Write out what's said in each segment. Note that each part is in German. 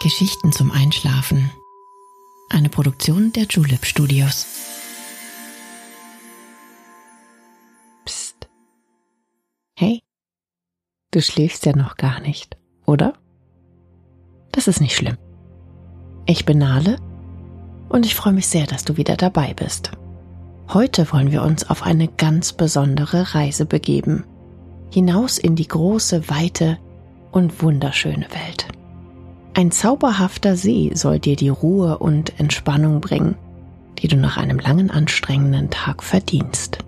Geschichten zum Einschlafen. Eine Produktion der Julep Studios. Psst. Hey, du schläfst ja noch gar nicht, oder? Das ist nicht schlimm. Ich bin Nale und ich freue mich sehr, dass du wieder dabei bist. Heute wollen wir uns auf eine ganz besondere Reise begeben. Hinaus in die große, weite und wunderschöne Welt. Ein zauberhafter See soll dir die Ruhe und Entspannung bringen, die du nach einem langen, anstrengenden Tag verdienst.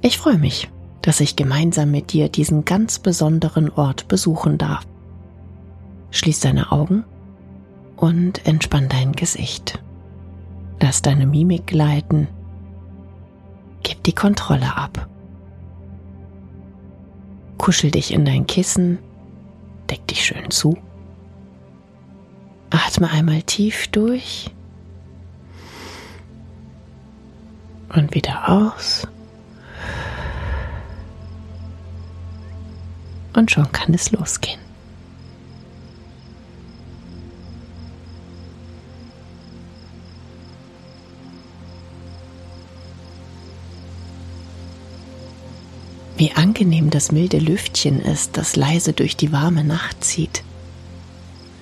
Ich freue mich, dass ich gemeinsam mit dir diesen ganz besonderen Ort besuchen darf. Schließ deine Augen und entspann dein Gesicht. Lass deine Mimik gleiten. Gib die Kontrolle ab. Kuschel dich in dein Kissen Deck dich schön zu. Atme einmal tief durch und wieder aus. Und schon kann es losgehen. Wie angenehm das milde Lüftchen ist, das leise durch die warme Nacht zieht.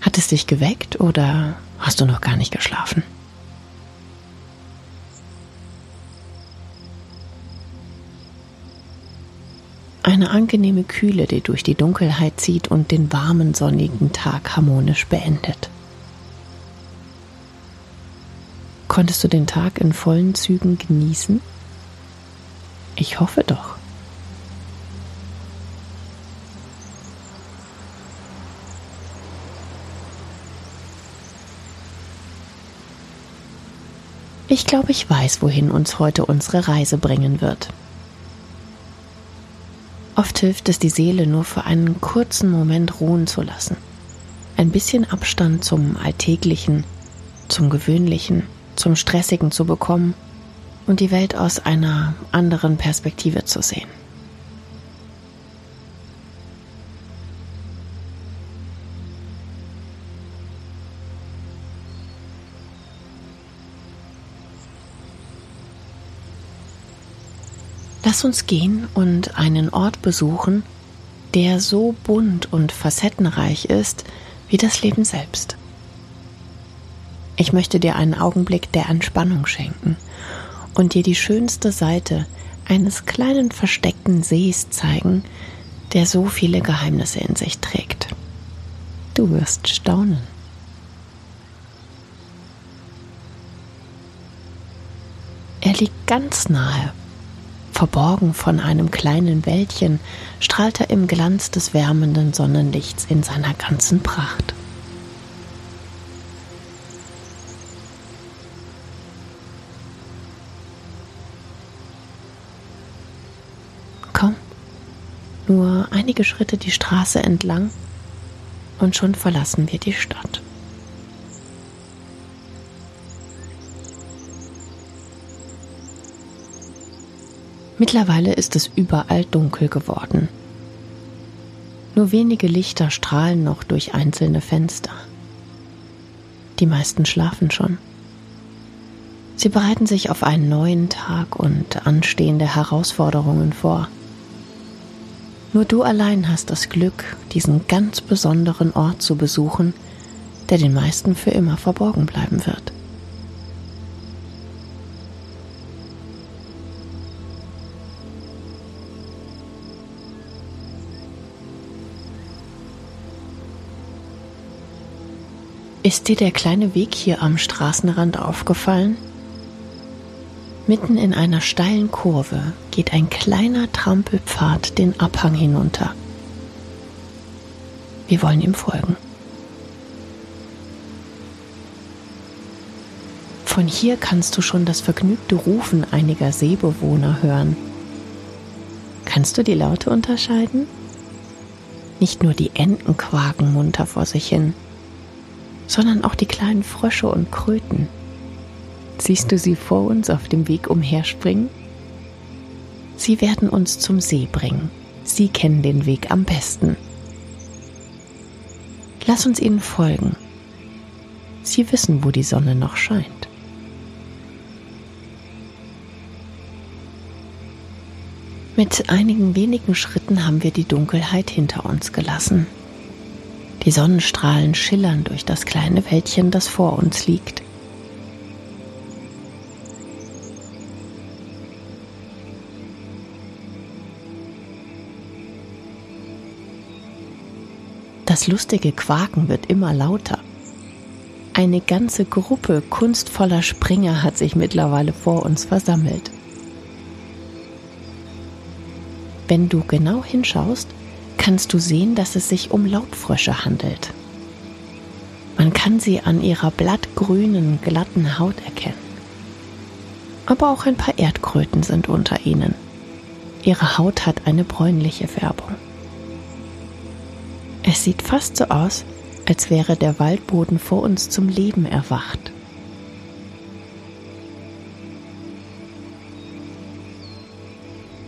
Hat es dich geweckt oder hast du noch gar nicht geschlafen? Eine angenehme Kühle, die durch die Dunkelheit zieht und den warmen sonnigen Tag harmonisch beendet. Konntest du den Tag in vollen Zügen genießen? Ich hoffe doch. Ich glaube, ich weiß, wohin uns heute unsere Reise bringen wird. Oft hilft es, die Seele nur für einen kurzen Moment ruhen zu lassen. Ein bisschen Abstand zum Alltäglichen, zum Gewöhnlichen, zum Stressigen zu bekommen und die Welt aus einer anderen Perspektive zu sehen. Lass uns gehen und einen Ort besuchen, der so bunt und facettenreich ist wie das Leben selbst. Ich möchte dir einen Augenblick der Entspannung schenken und dir die schönste Seite eines kleinen versteckten Sees zeigen, der so viele Geheimnisse in sich trägt. Du wirst staunen. Er liegt ganz nahe Verborgen von einem kleinen Wäldchen strahlt er im Glanz des wärmenden Sonnenlichts in seiner ganzen Pracht. Komm, nur einige Schritte die Straße entlang und schon verlassen wir die Stadt. Mittlerweile ist es überall dunkel geworden. Nur wenige Lichter strahlen noch durch einzelne Fenster. Die meisten schlafen schon. Sie bereiten sich auf einen neuen Tag und anstehende Herausforderungen vor. Nur du allein hast das Glück, diesen ganz besonderen Ort zu besuchen, der den meisten für immer verborgen bleiben wird. Ist dir der kleine Weg hier am Straßenrand aufgefallen? Mitten in einer steilen Kurve geht ein kleiner Trampelpfad den Abhang hinunter. Wir wollen ihm folgen. Von hier kannst du schon das vergnügte Rufen einiger Seebewohner hören. Kannst du die Laute unterscheiden? Nicht nur die Enten quaken munter vor sich hin, sondern auch die kleinen Frösche und Kröten. Siehst du sie vor uns auf dem Weg umherspringen? Sie werden uns zum See bringen. Sie kennen den Weg am besten. Lass uns ihnen folgen. Sie wissen, wo die Sonne noch scheint. Mit einigen wenigen Schritten haben wir die Dunkelheit hinter uns gelassen. Die Sonnenstrahlen schillern durch das kleine Wäldchen, das vor uns liegt. Das lustige Quaken wird immer lauter. Eine ganze Gruppe kunstvoller Springer hat sich mittlerweile vor uns versammelt. Wenn du genau hinschaust, kannst du sehen, dass es sich um Laubfrösche handelt. Man kann sie an ihrer blattgrünen, glatten Haut erkennen. Aber auch ein paar Erdkröten sind unter ihnen. Ihre Haut hat eine bräunliche Färbung. Es sieht fast so aus, als wäre der Waldboden vor uns zum Leben erwacht.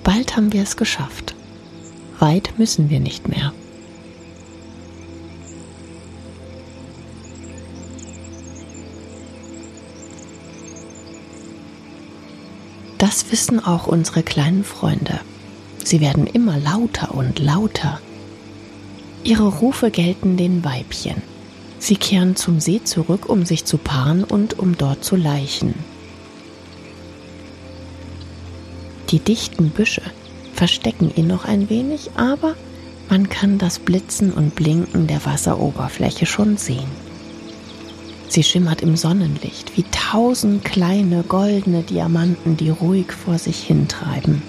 Bald haben wir es geschafft. Weit müssen wir nicht mehr. Das wissen auch unsere kleinen Freunde. Sie werden immer lauter und lauter. Ihre Rufe gelten den Weibchen. Sie kehren zum See zurück, um sich zu paaren und um dort zu laichen. Die dichten Büsche verstecken ihn noch ein wenig, aber man kann das Blitzen und Blinken der Wasseroberfläche schon sehen. Sie schimmert im Sonnenlicht wie tausend kleine goldene Diamanten, die ruhig vor sich hintreiben.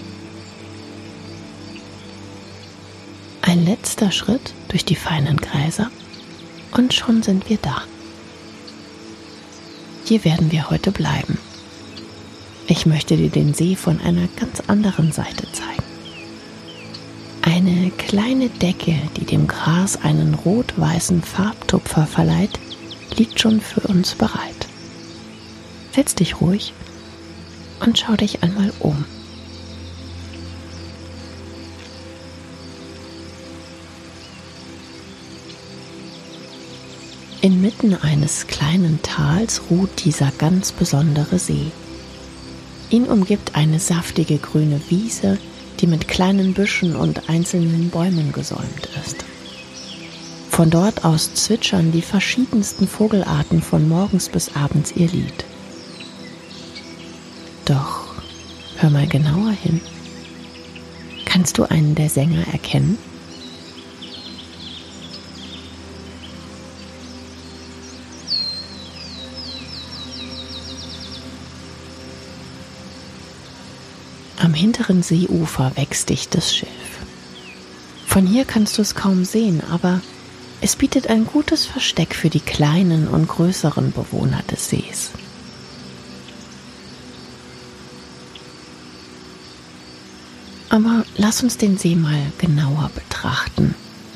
Ein letzter Schritt durch die feinen Gräser und schon sind wir da. Hier werden wir heute bleiben. Ich möchte dir den See von einer ganz anderen Seite zeigen. Eine kleine Decke, die dem Gras einen rot-weißen Farbtupfer verleiht, liegt schon für uns bereit. Setz dich ruhig und schau dich einmal um. Inmitten eines kleinen Tals ruht dieser ganz besondere See. Ihn umgibt eine saftige grüne Wiese, die mit kleinen Büschen und einzelnen Bäumen gesäumt ist. Von dort aus zwitschern die verschiedensten Vogelarten von morgens bis abends ihr Lied. Doch hör mal genauer hin. Kannst du einen der Sänger erkennen? Am hinteren Seeufer wächst dichtes Schilf. Von hier kannst du es kaum sehen, aber es bietet ein gutes Versteck für die kleinen und größeren Bewohner des Sees. Aber lass uns den See mal genauer betrachten.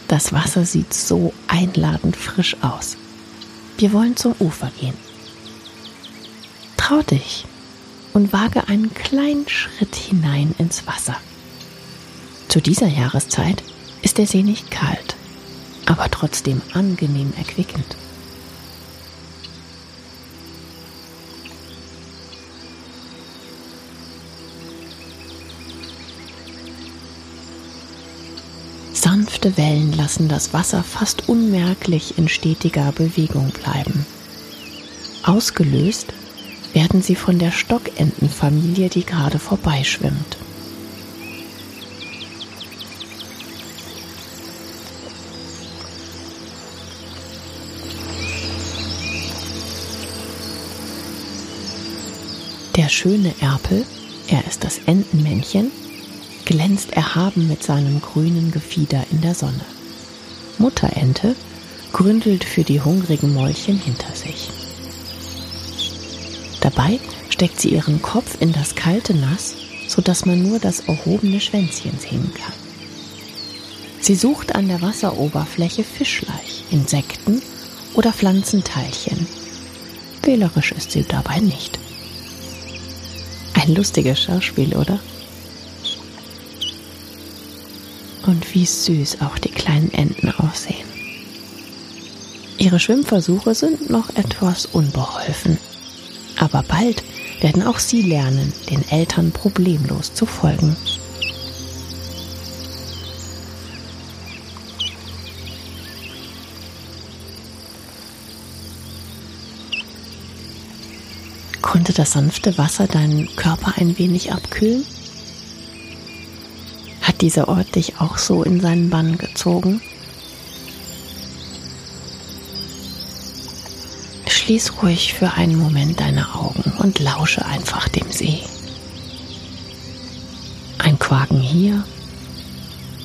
Das Wasser sieht so einladend frisch aus. Wir wollen zum Ufer gehen. Trau dich und wage einen kleinen Schritt hinein ins Wasser. Zu dieser Jahreszeit ist der See nicht kalt, aber trotzdem angenehm erquickend. Sanfte Wellen lassen das Wasser fast unmerklich in stetiger Bewegung bleiben. Ausgelöst werden sie von der Stockentenfamilie, die gerade vorbeischwimmt. Der schöne Erpel, er ist das Entenmännchen, glänzt erhaben mit seinem grünen Gefieder in der Sonne. Mutterente gründelt für die hungrigen Mäulchen hinter sich. Dabei steckt sie ihren Kopf in das kalte Nass, sodass man nur das erhobene Schwänzchen sehen kann. Sie sucht an der Wasseroberfläche Fischleich, Insekten oder Pflanzenteilchen. Wählerisch ist sie dabei nicht. Ein lustiges Schauspiel, oder? Und wie süß auch die kleinen Enten aussehen. Ihre Schwimmversuche sind noch etwas unbeholfen. Aber bald werden auch Sie lernen, den Eltern problemlos zu folgen. Konnte das sanfte Wasser deinen Körper ein wenig abkühlen? Hat dieser Ort dich auch so in seinen Bann gezogen? Schließ ruhig für einen Moment deine Augen und lausche einfach dem See. Ein Quaken hier,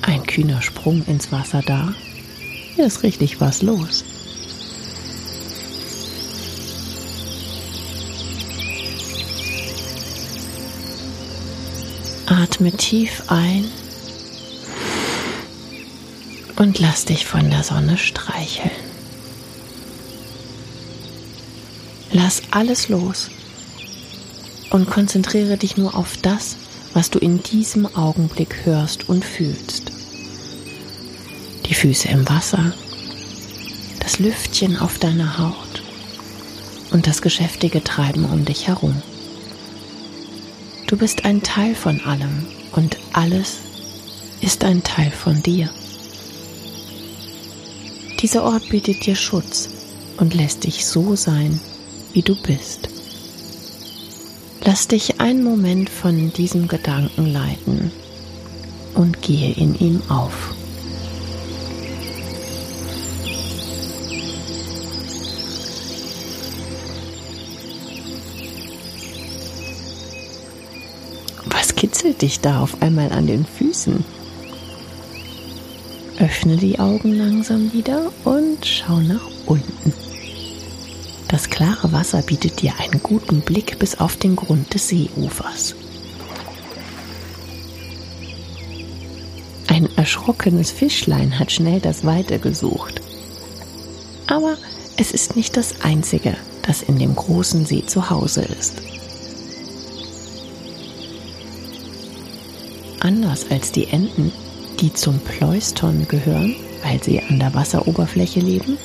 ein kühner Sprung ins Wasser da. Hier ist richtig was los. Atme tief ein und lass dich von der Sonne streicheln. Lass alles los und konzentriere dich nur auf das, was du in diesem Augenblick hörst und fühlst. Die Füße im Wasser, das Lüftchen auf deiner Haut und das geschäftige Treiben um dich herum. Du bist ein Teil von allem und alles ist ein Teil von dir. Dieser Ort bietet dir Schutz und lässt dich so sein, wie du bist. Lass dich einen Moment von diesem Gedanken leiten und gehe in ihm auf. kitzelt dich da auf einmal an den Füßen? Öffne die Augen langsam wieder und schau nach unten. Das klare Wasser bietet dir einen guten Blick bis auf den Grund des Seeufers. Ein erschrockenes Fischlein hat schnell das Weite gesucht. Aber es ist nicht das einzige, das in dem großen See zu Hause ist. Anders als die Enten, die zum Pleuston gehören, weil sie an der Wasseroberfläche leben,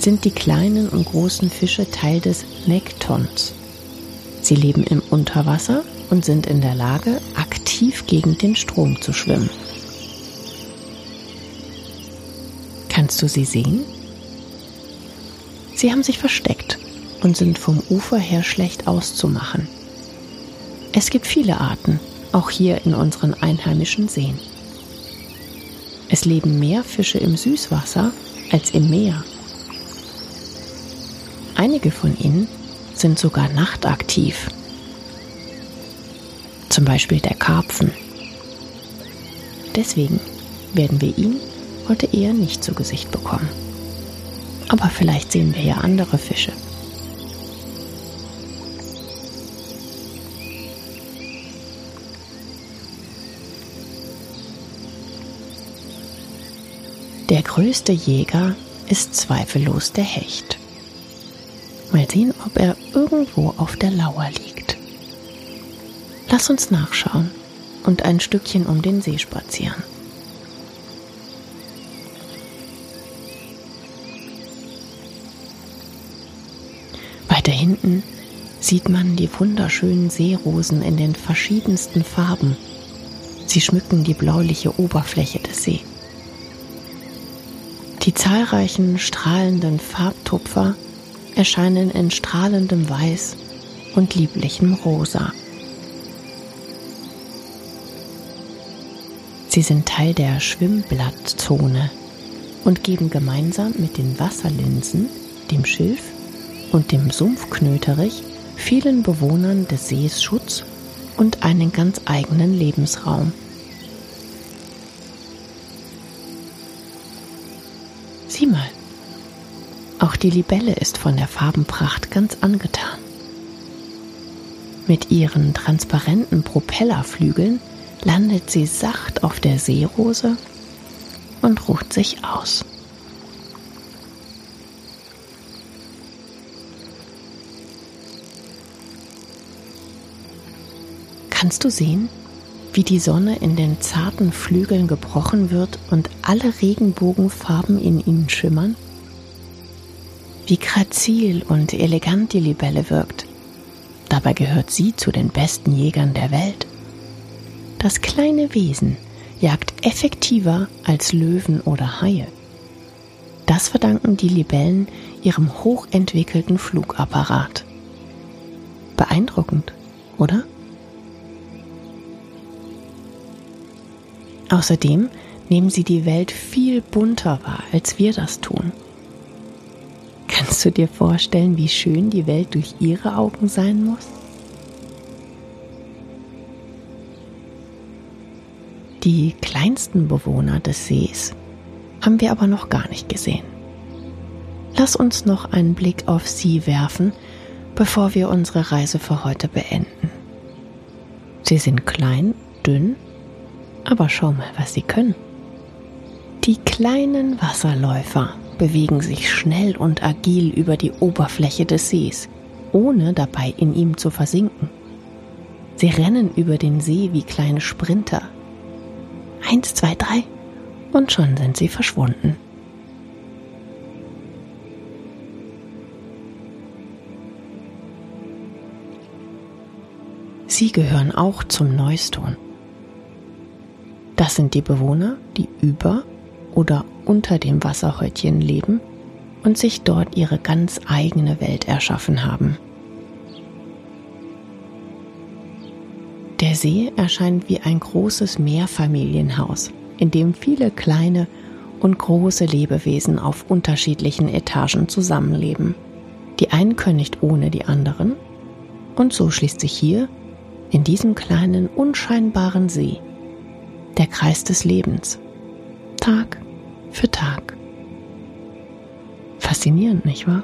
sind die kleinen und großen Fische Teil des Nektons. Sie leben im Unterwasser und sind in der Lage, aktiv gegen den Strom zu schwimmen. Kannst du sie sehen? Sie haben sich versteckt und sind vom Ufer her schlecht auszumachen. Es gibt viele Arten, auch hier in unseren einheimischen Seen. Es leben mehr Fische im Süßwasser als im Meer. Einige von ihnen sind sogar nachtaktiv. Zum Beispiel der Karpfen. Deswegen werden wir ihn heute eher nicht zu Gesicht bekommen. Aber vielleicht sehen wir ja andere Fische. Der größte Jäger ist zweifellos der Hecht. Mal sehen, ob er irgendwo auf der Lauer liegt. Lass uns nachschauen und ein Stückchen um den See spazieren. Weiter hinten sieht man die wunderschönen Seerosen in den verschiedensten Farben. Sie schmücken die bläuliche Oberfläche des Sees. Die zahlreichen strahlenden Farbtupfer erscheinen in strahlendem Weiß und lieblichem Rosa. Sie sind Teil der Schwimmblattzone und geben gemeinsam mit den Wasserlinsen, dem Schilf und dem Sumpfknöterich vielen Bewohnern des Sees Schutz und einen ganz eigenen Lebensraum. Sieh mal, auch die Libelle ist von der Farbenpracht ganz angetan. Mit ihren transparenten Propellerflügeln landet sie sacht auf der Seerose und ruht sich aus. Kannst du sehen, wie die Sonne in den zarten Flügeln gebrochen wird und alle Regenbogenfarben in ihnen schimmern? Wie grazil und elegant die Libelle wirkt. Dabei gehört sie zu den besten Jägern der Welt. Das kleine Wesen jagt effektiver als Löwen oder Haie. Das verdanken die Libellen ihrem hochentwickelten Flugapparat. Beeindruckend, oder? Außerdem nehmen sie die Welt viel bunter wahr, als wir das tun. Kannst du dir vorstellen, wie schön die Welt durch ihre Augen sein muss? Die kleinsten Bewohner des Sees haben wir aber noch gar nicht gesehen. Lass uns noch einen Blick auf sie werfen, bevor wir unsere Reise für heute beenden. Sie sind klein, dünn, aber schau mal, was sie können. Die kleinen Wasserläufer bewegen sich schnell und agil über die Oberfläche des Sees, ohne dabei in ihm zu versinken. Sie rennen über den See wie kleine Sprinter. Eins, zwei, drei und schon sind sie verschwunden. Sie gehören auch zum Neuston. Das sind die Bewohner, die über oder unter dem Wasserhäutchen leben und sich dort ihre ganz eigene Welt erschaffen haben. Der See erscheint wie ein großes Mehrfamilienhaus, in dem viele kleine und große Lebewesen auf unterschiedlichen Etagen zusammenleben. Die einen können nicht ohne die anderen, und so schließt sich hier, in diesem kleinen, unscheinbaren See, der Kreis des Lebens. Tag für Tag. Faszinierend, nicht wahr?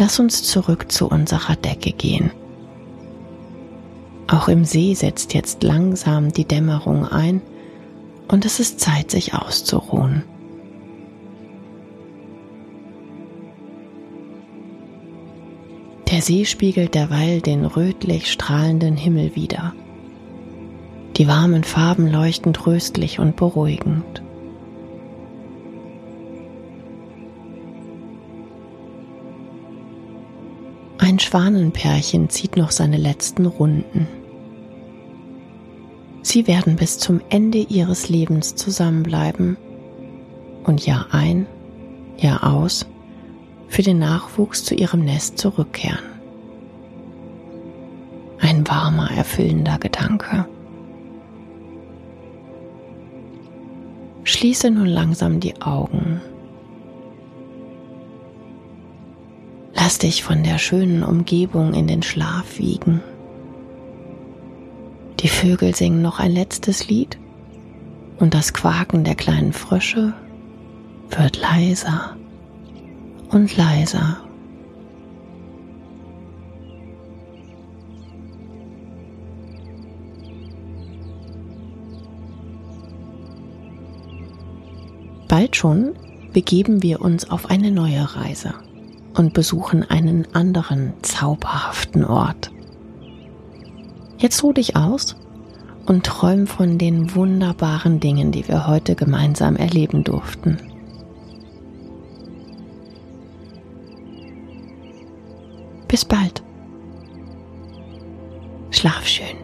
Lass uns zurück zu unserer Decke gehen. Auch im See setzt jetzt langsam die Dämmerung ein und es ist Zeit, sich auszuruhen. Der See spiegelt derweil den rötlich strahlenden Himmel wider. Die warmen Farben leuchten tröstlich und beruhigend. Ein Schwanenpärchen zieht noch seine letzten Runden. Sie werden bis zum Ende ihres Lebens zusammenbleiben und Jahr ein, Jahr aus für den Nachwuchs zu ihrem Nest zurückkehren. Ein warmer, erfüllender Gedanke. Schließe nun langsam die Augen. Lass dich von der schönen Umgebung in den Schlaf wiegen. Die Vögel singen noch ein letztes Lied und das Quaken der kleinen Frösche wird leiser und leiser. Bald schon begeben wir uns auf eine neue Reise und besuchen einen anderen zauberhaften Ort. Jetzt ruh dich aus und träum von den wunderbaren Dingen, die wir heute gemeinsam erleben durften. Bis bald. Schlaf schön.